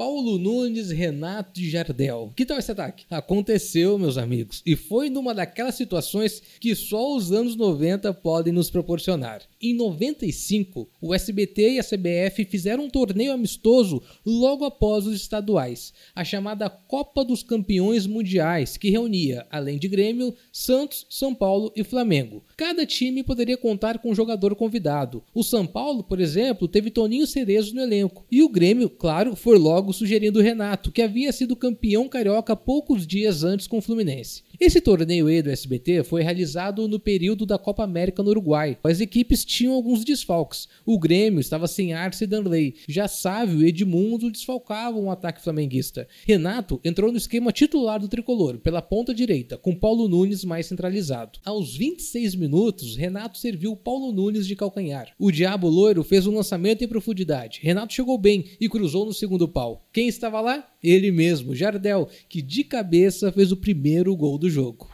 Paulo Nunes, Renato e Jardel. Que tal esse ataque? Aconteceu, meus amigos, e foi numa daquelas situações que só os anos 90 podem nos proporcionar. Em 95, o SBT e a CBF fizeram um torneio amistoso logo após os estaduais, a chamada Copa dos Campeões Mundiais, que reunia, além de Grêmio, Santos, São Paulo e Flamengo. Cada time poderia contar com um jogador convidado. O São Paulo, por exemplo, teve Toninho Cerezo no elenco, e o Grêmio, claro, foi logo sugerindo o Renato, que havia sido campeão carioca poucos dias antes com o Fluminense. Esse torneio aí do SBT foi realizado no período da Copa América no Uruguai. As equipes tinham alguns desfalques. O Grêmio estava sem Arce e Danley. Já Sávio e Edmundo desfalcavam o ataque flamenguista. Renato entrou no esquema titular do tricolor, pela ponta direita, com Paulo Nunes mais centralizado. Aos 26 minutos, Renato serviu Paulo Nunes de calcanhar. O Diabo Loiro fez um lançamento em profundidade. Renato chegou bem e cruzou no segundo pau. Quem estava lá? Ele mesmo, Jardel, que de cabeça fez o primeiro gol do jogo.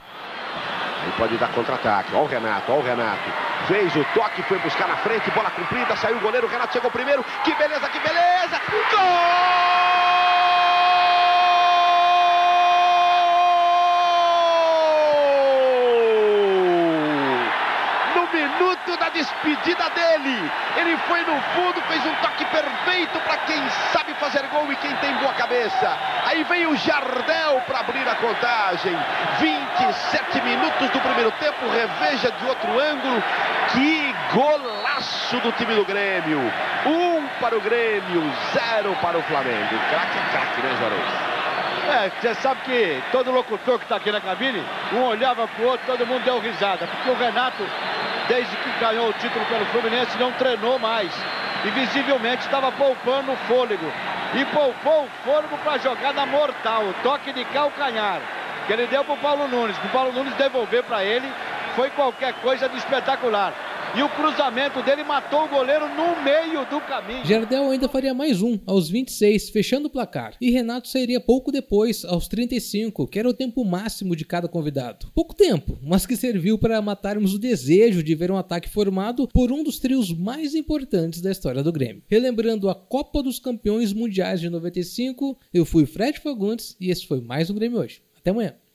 Ele pode dar contra-ataque. Olha o Renato, olha o Renato. Fez o toque, foi buscar na frente, bola cumprida, saiu o goleiro, o Renato chegou primeiro. Que beleza, que beleza! Gol! minuto da despedida dele. Ele foi no fundo, fez um toque perfeito para quem sabe fazer gol e quem tem boa cabeça. Aí vem o Jardel para abrir a contagem. 27 minutos do primeiro tempo, reveja de outro ângulo. Que golaço do time do Grêmio. Um para o Grêmio, zero para o Flamengo. Craque, craque, né, Juarez? É, você sabe que todo locutor que está aqui na cabine, um olhava para o outro, todo mundo deu risada, porque o Renato desde que ganhou o título pelo Fluminense, não treinou mais. E visivelmente estava poupando o fôlego. E poupou o fôlego para a jogada mortal, o toque de calcanhar. Que ele deu para o Paulo Nunes. Para o Paulo Nunes devolver para ele foi qualquer coisa de espetacular e o cruzamento dele matou o goleiro no meio do caminho. Jardel ainda faria mais um, aos 26, fechando o placar. E Renato sairia pouco depois, aos 35, que era o tempo máximo de cada convidado. Pouco tempo, mas que serviu para matarmos o desejo de ver um ataque formado por um dos trios mais importantes da história do Grêmio. Relembrando a Copa dos Campeões Mundiais de 95, eu fui Fred Fagundes e esse foi mais um Grêmio hoje. Até amanhã.